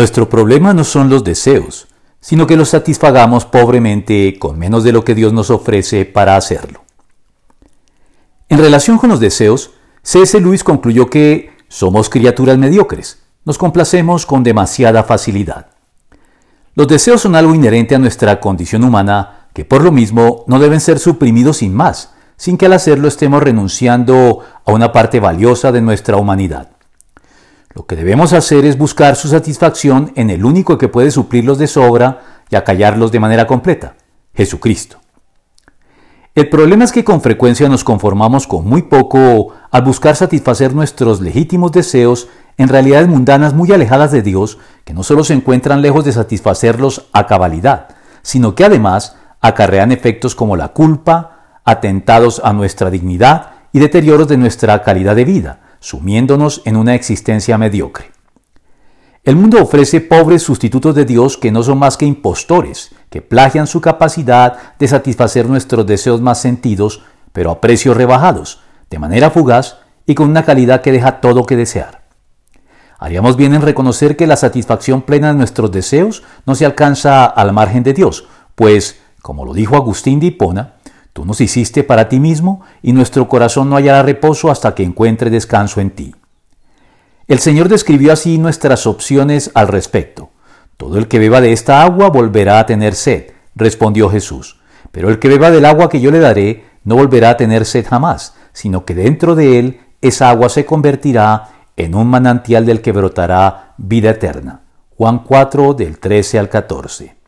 Nuestro problema no son los deseos, sino que los satisfagamos pobremente con menos de lo que Dios nos ofrece para hacerlo. En relación con los deseos, C.S. Lewis concluyó que somos criaturas mediocres, nos complacemos con demasiada facilidad. Los deseos son algo inherente a nuestra condición humana que por lo mismo no deben ser suprimidos sin más, sin que al hacerlo estemos renunciando a una parte valiosa de nuestra humanidad. Lo que debemos hacer es buscar su satisfacción en el único que puede suplirlos de sobra y acallarlos de manera completa, Jesucristo. El problema es que con frecuencia nos conformamos con muy poco al buscar satisfacer nuestros legítimos deseos en realidades mundanas muy alejadas de Dios, que no solo se encuentran lejos de satisfacerlos a cabalidad, sino que además acarrean efectos como la culpa, atentados a nuestra dignidad y deterioros de nuestra calidad de vida, sumiéndonos en una existencia mediocre. El mundo ofrece pobres sustitutos de Dios que no son más que impostores, que plagian su capacidad de satisfacer nuestros deseos más sentidos, pero a precios rebajados, de manera fugaz y con una calidad que deja todo que desear. Haríamos bien en reconocer que la satisfacción plena de nuestros deseos no se alcanza al margen de Dios, pues, como lo dijo Agustín de Hipona, Tú nos hiciste para ti mismo y nuestro corazón no hallará reposo hasta que encuentre descanso en ti. El Señor describió así nuestras opciones al respecto. Todo el que beba de esta agua volverá a tener sed, respondió Jesús. Pero el que beba del agua que yo le daré no volverá a tener sed jamás, sino que dentro de él esa agua se convertirá en un manantial del que brotará vida eterna. Juan 4 del 13 al 14.